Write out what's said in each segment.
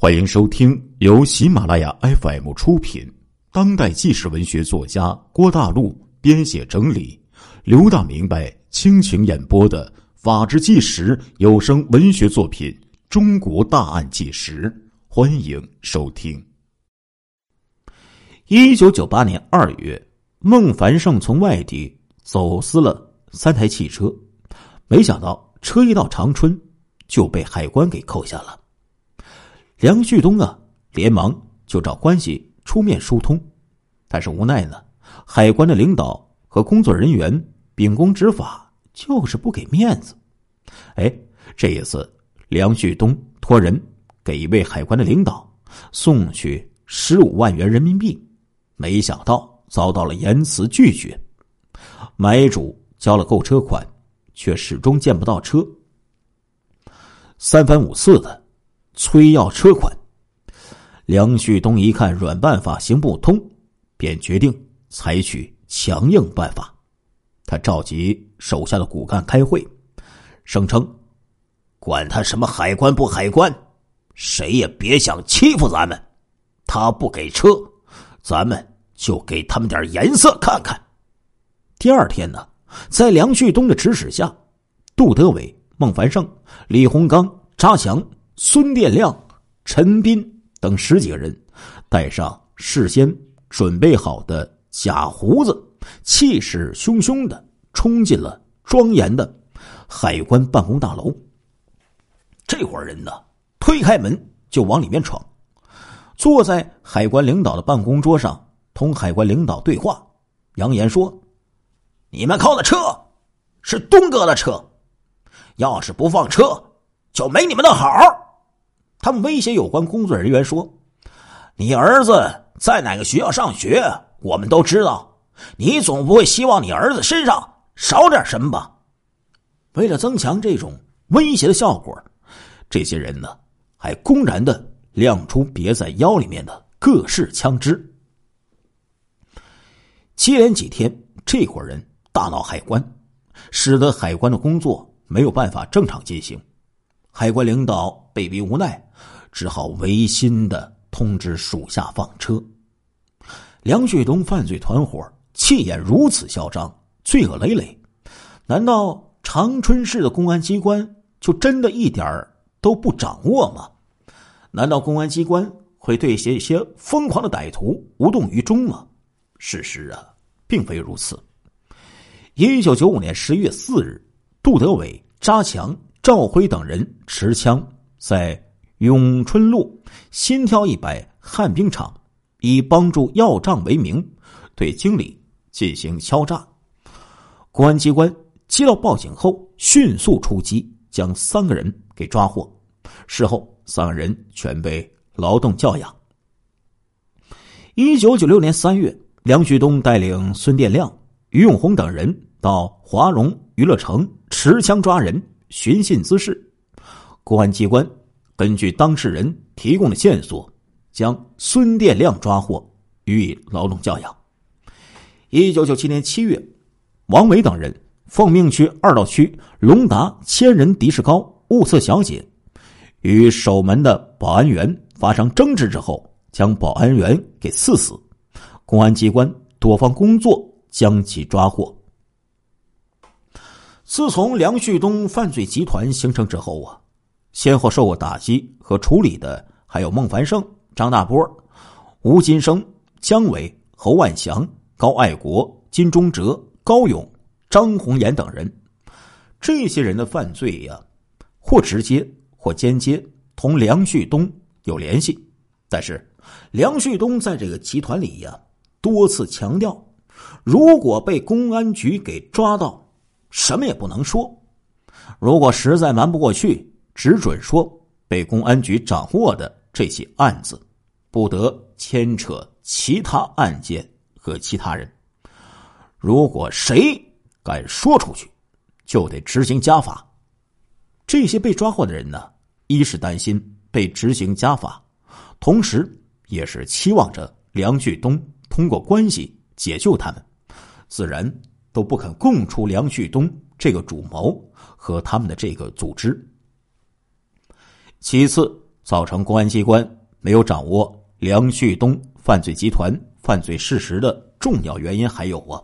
欢迎收听由喜马拉雅 FM 出品、当代纪实文学作家郭大陆编写整理、刘大明白倾情演播的《法制纪实》有声文学作品《中国大案纪实》，欢迎收听。一九九八年二月，孟凡胜从外地走私了三台汽车，没想到车一到长春就被海关给扣下了。梁旭东啊，连忙就找关系出面疏通，但是无奈呢，海关的领导和工作人员秉公执法，就是不给面子。哎，这一次，梁旭东托人给一位海关的领导送去十五万元人民币，没想到遭到了严词拒绝。买主交了购车款，却始终见不到车，三番五次的。催要车款，梁旭东一看软办法行不通，便决定采取强硬办法。他召集手下的骨干开会，声称：“管他什么海关不海关，谁也别想欺负咱们。他不给车，咱们就给他们点颜色看看。”第二天呢，在梁旭东的指使下，杜德伟、孟凡胜、李洪刚、扎强。孙殿亮、陈斌等十几个人，带上事先准备好的假胡子，气势汹汹的冲进了庄严的海关办公大楼。这伙人呢，推开门就往里面闯，坐在海关领导的办公桌上，同海关领导对话，扬言说：“你们扣的车是东哥的车，要是不放车，就没你们的好。”他们威胁有关工作人员说：“你儿子在哪个学校上学，我们都知道。你总不会希望你儿子身上少点什么吧？”为了增强这种威胁的效果，这些人呢，还公然的亮出别在腰里面的各式枪支。接连几天，这伙人大闹海关，使得海关的工作没有办法正常进行。海关领导被逼无奈，只好违心的通知属下放车。梁旭东犯罪团伙气焰如此嚣张，罪恶累累，难道长春市的公安机关就真的一点都不掌握吗？难道公安机关会对这些疯狂的歹徒无动于衷吗？事实啊，并非如此。一九九五年十月四日，杜德伟、扎强。赵辉等人持枪在永春路新挑一百旱冰场，以帮助要账为名，对经理进行敲诈。公安机关接到报警后，迅速出击，将三个人给抓获。事后，三个人全被劳动教养。一九九六年三月，梁旭东带领孙殿亮、于永红等人到华荣娱乐城持枪抓人。寻衅滋事，公安机关根据当事人提供的线索，将孙殿亮抓获，予以劳动教养。一九九七年七月，王伟等人奉命去二道区龙达千人的士高物色小姐，与守门的保安员发生争执之后，将保安员给刺死。公安机关多方工作，将其抓获。自从梁旭东犯罪集团形成之后啊，先后受过打击和处理的还有孟凡胜、张大波、吴金生、姜伟、侯万祥、高爱国、金忠哲、高勇、张红岩等人。这些人的犯罪呀，或直接或间接同梁旭东有联系。但是，梁旭东在这个集团里呀，多次强调，如果被公安局给抓到。什么也不能说。如果实在瞒不过去，只准说被公安局掌握的这起案子，不得牵扯其他案件和其他人。如果谁敢说出去，就得执行家法。这些被抓获的人呢，一是担心被执行家法，同时也是期望着梁旭东通过关系解救他们，自然。都不肯供出梁旭东这个主谋和他们的这个组织。其次，造成公安机关没有掌握梁旭东犯罪集团犯罪事实的重要原因还有啊，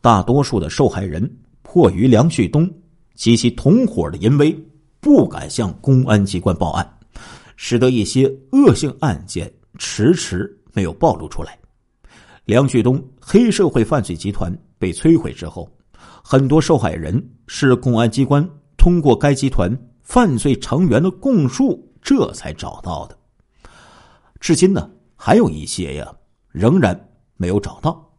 大多数的受害人迫于梁旭东及其同伙的淫威，不敢向公安机关报案，使得一些恶性案件迟迟没有暴露出来。梁旭东黑社会犯罪集团被摧毁之后，很多受害人是公安机关通过该集团犯罪成员的供述，这才找到的。至今呢，还有一些呀，仍然没有找到。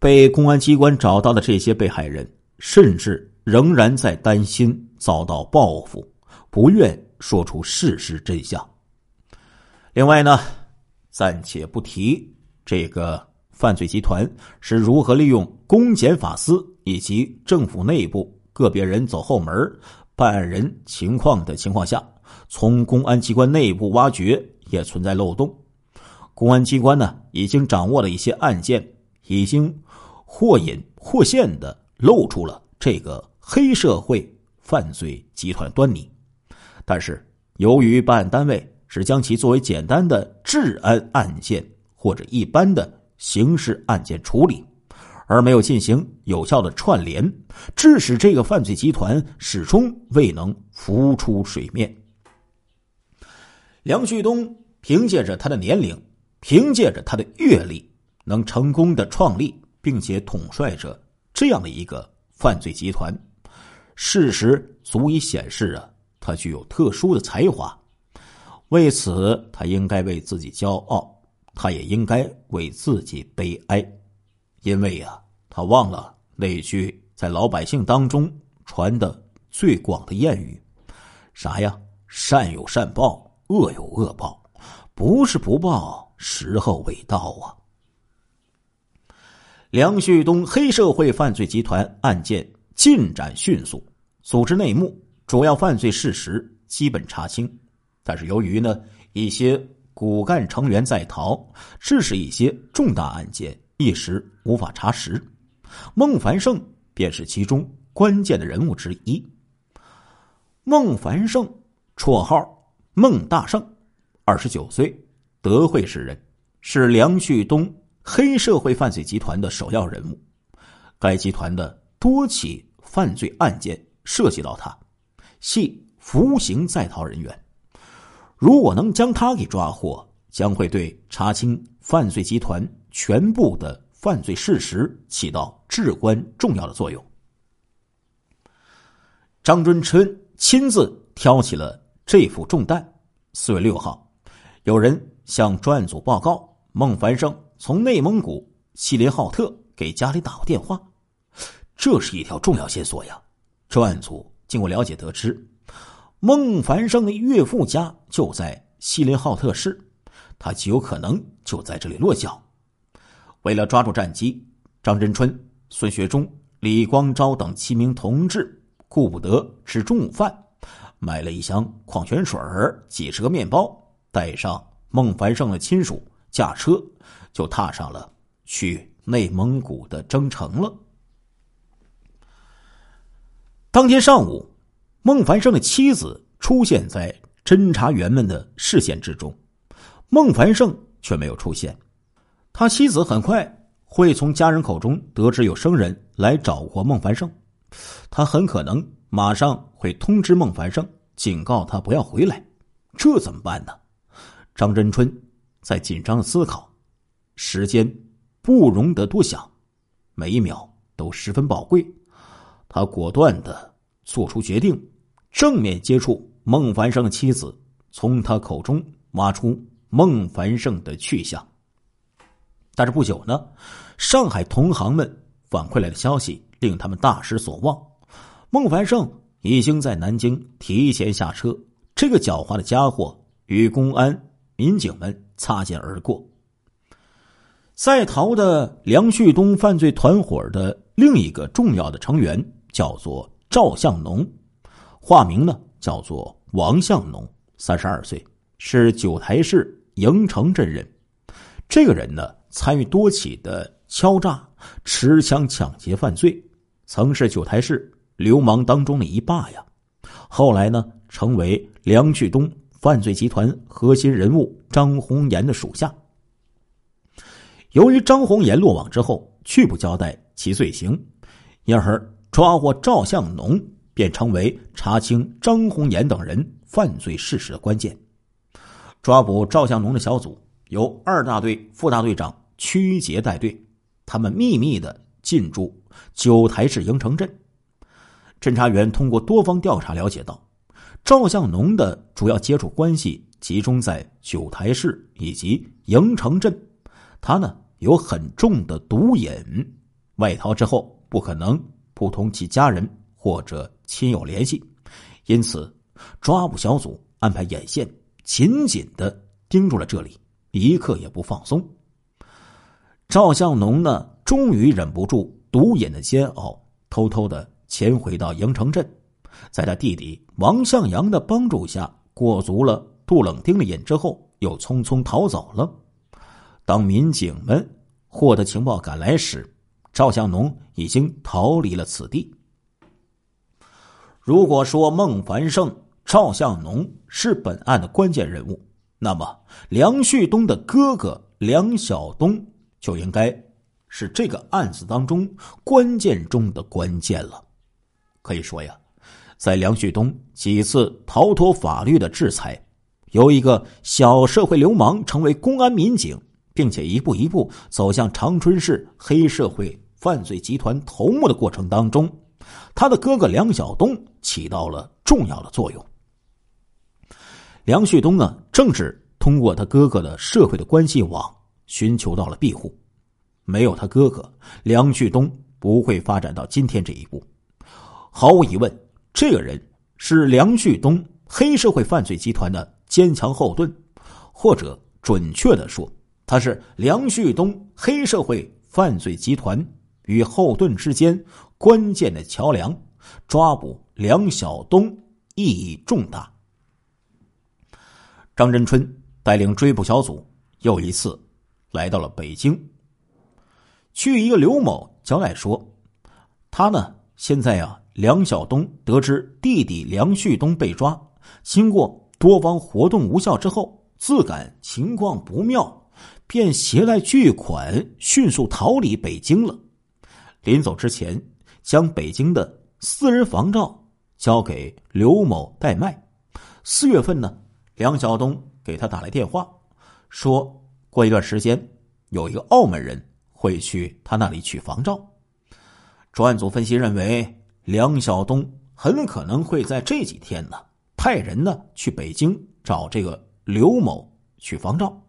被公安机关找到的这些被害人，甚至仍然在担心遭到报复，不愿说出事实真相。另外呢，暂且不提。这个犯罪集团是如何利用公检法司以及政府内部个别人走后门办案人情况的情况下，从公安机关内部挖掘也存在漏洞。公安机关呢，已经掌握了一些案件，已经或隐或现的露出了这个黑社会犯罪集团端倪。但是，由于办案单位只将其作为简单的治安案件。或者一般的刑事案件处理，而没有进行有效的串联，致使这个犯罪集团始终未能浮出水面。梁旭东凭借着他的年龄，凭借着他的阅历，能成功的创立并且统帅着这样的一个犯罪集团，事实足以显示啊，他具有特殊的才华。为此，他应该为自己骄傲。他也应该为自己悲哀，因为呀，他忘了那句在老百姓当中传的最广的谚语，啥呀？善有善报，恶有恶报，不是不报，时候未到啊！梁旭东黑社会犯罪集团案件进展迅速，组织内幕、主要犯罪事实基本查清，但是由于呢一些。骨干成员在逃，致使一些重大案件一时无法查实。孟凡胜便是其中关键的人物之一。孟凡胜，绰号孟大胜，二十九岁，德惠市人，是梁旭东黑社会犯罪集团的首要人物。该集团的多起犯罪案件涉及到他，系服刑在逃人员。如果能将他给抓获，将会对查清犯罪集团全部的犯罪事实起到至关重要的作用。张春春亲自挑起了这副重担。四月六号，有人向专案组报告，孟凡生从内蒙古锡林浩特给家里打过电话，这是一条重要线索呀。专案组经过了解得知。孟凡胜的岳父家就在锡林浩特市，他极有可能就在这里落脚。为了抓住战机，张真春、孙学忠、李光昭等七名同志顾不得吃中午饭，买了一箱矿泉水几十个面包，带上孟凡胜的亲属，驾车就踏上了去内蒙古的征程了。当天上午。孟凡胜的妻子出现在侦查员们的视线之中，孟凡胜却没有出现。他妻子很快会从家人口中得知有生人来找过孟凡胜，他很可能马上会通知孟凡胜，警告他不要回来。这怎么办呢？张真春在紧张的思考，时间不容得多想，每一秒都十分宝贵。他果断的做出决定。正面接触孟凡胜的妻子，从他口中挖出孟凡胜的去向。但是不久呢，上海同行们反馈来的消息令他们大失所望。孟凡胜已经在南京提前下车，这个狡猾的家伙与公安民警们擦肩而过。在逃的梁旭东犯罪团伙的另一个重要的成员叫做赵向农。化名呢叫做王向农，三十二岁，是九台市营城镇人。这个人呢，参与多起的敲诈、持枪抢劫犯罪，曾是九台市流氓当中的一霸呀。后来呢，成为梁旭东犯罪集团核心人物张红岩的属下。由于张红岩落网之后拒不交代其罪行，因而抓获赵向农便成为查清张红岩等人犯罪事实的关键。抓捕赵向农的小组由二大队副大队长曲杰带队，他们秘密的进驻九台市营城镇。侦查员通过多方调查了解到，赵向农的主要接触关系集中在九台市以及营城镇，他呢？有很重的毒瘾，外逃之后不可能不同其家人或者亲友联系，因此抓捕小组安排眼线，紧紧的盯住了这里，一刻也不放松。赵向农呢，终于忍不住毒瘾的煎熬，偷偷的潜回到营城镇，在他弟弟王向阳的帮助下，过足了杜冷丁的瘾之后，又匆匆逃走了。当民警们获得情报赶来时，赵向农已经逃离了此地。如果说孟凡胜、赵向农是本案的关键人物，那么梁旭东的哥哥梁晓东就应该是这个案子当中关键中的关键了。可以说呀，在梁旭东几次逃脱法律的制裁，由一个小社会流氓成为公安民警。并且一步一步走向长春市黑社会犯罪集团头目的过程当中，他的哥哥梁晓东起到了重要的作用。梁旭东呢，正是通过他哥哥的社会的关系网寻求到了庇护。没有他哥哥，梁旭东不会发展到今天这一步。毫无疑问，这个人是梁旭东黑社会犯罪集团的坚强后盾，或者准确的说。他是梁旭东黑社会犯罪集团与后盾之间关键的桥梁，抓捕梁晓东意义重大。张真春带领追捕小组又一次来到了北京。据一个刘某交代说，他呢现在啊，梁晓东得知弟弟梁旭东被抓，经过多方活动无效之后，自感情况不妙。便携带巨款，迅速逃离北京了。临走之前，将北京的私人房照交给刘某代卖。四月份呢，梁晓东给他打来电话，说过一段时间有一个澳门人会去他那里取房照。专案组分析认为，梁晓东很可能会在这几天呢派人呢去北京找这个刘某取房照，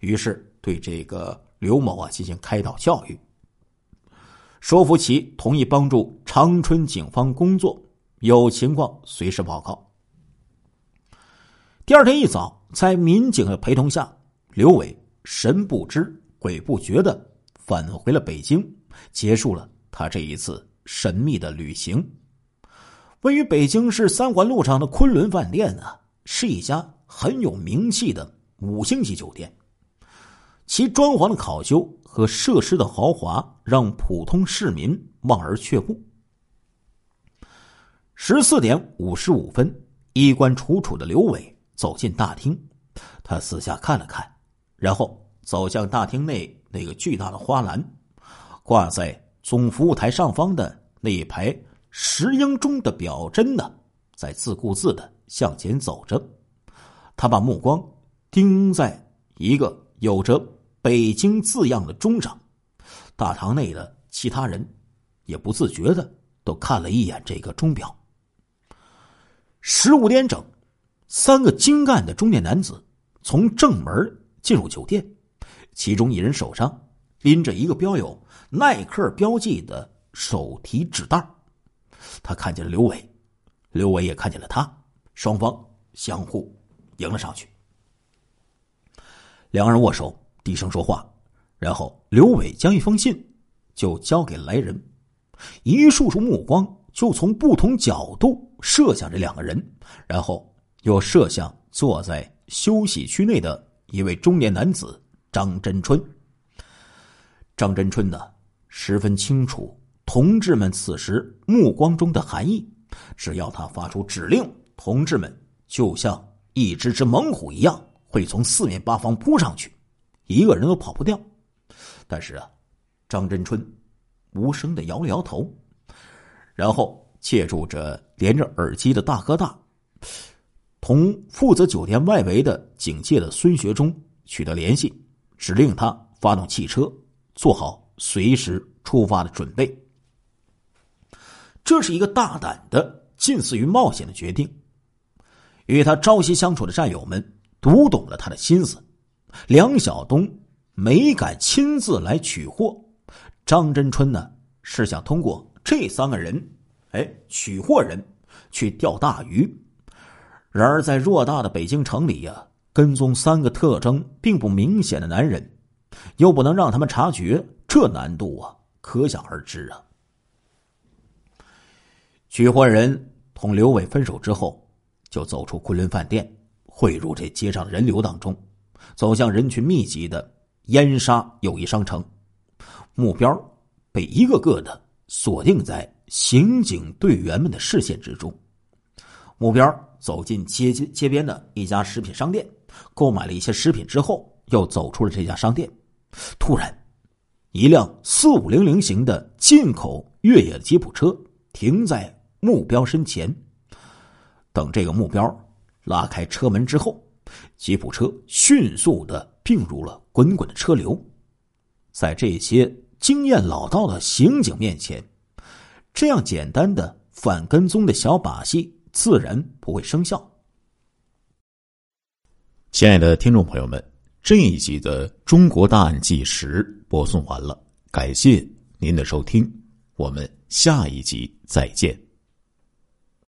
于是。对这个刘某啊进行开导教育，说服其同意帮助长春警方工作，有情况随时报告。第二天一早，在民警的陪同下，刘伟神不知鬼不觉的返回了北京，结束了他这一次神秘的旅行。位于北京市三环路上的昆仑饭店啊，是一家很有名气的五星级酒店。其装潢的考究和设施的豪华，让普通市民望而却步。十四点五十五分，衣冠楚楚的刘伟走进大厅，他四下看了看，然后走向大厅内那个巨大的花篮，挂在总服务台上方的那一排石英钟的表针呢，在自顾自的向前走着。他把目光盯在一个有着。北京字样的钟上，大堂内的其他人也不自觉的都看了一眼这个钟表。十五点整，三个精干的中年男子从正门进入酒店，其中一人手上拎着一个标有耐克标记的手提纸袋他看见了刘伟，刘伟也看见了他，双方相互迎了上去，两人握手。低声说话，然后刘伟将一封信就交给来人，一束束目光就从不同角度射向这两个人，然后又射向坐在休息区内的一位中年男子张真春。张真春呢，十分清楚同志们此时目光中的含义，只要他发出指令，同志们就像一只只猛虎一样，会从四面八方扑上去，一个人都跑不掉。但是啊，张真春无声的摇了摇头，然后借助着连着耳机的大哥大，同负责酒店外围的警戒的孙学忠取得联系，指令他发动汽车，做好随时出发的准备。这是一个大胆的、近似于冒险的决定。与他朝夕相处的战友们读懂了他的心思，梁晓东没敢亲自来取货，张真春呢是想通过这三个人，哎，取货人去钓大鱼。然而在偌大的北京城里呀，跟踪三个特征并不明显的男人，又不能让他们察觉，这难度啊，可想而知啊。取货人同刘伟分手之后。就走出昆仑饭店，汇入这街上人流当中，走向人群密集的燕莎友谊商城，目标被一个个的锁定在刑警队员们的视线之中。目标走进街街街边的一家食品商店，购买了一些食品之后，又走出了这家商店。突然，一辆四五零零型的进口越野吉普车停在目标身前。等这个目标拉开车门之后，吉普车迅速的并入了滚滚的车流。在这些经验老道的刑警面前，这样简单的反跟踪的小把戏自然不会生效。亲爱的听众朋友们，这一集的《中国大案纪实》播送完了，感谢您的收听，我们下一集再见。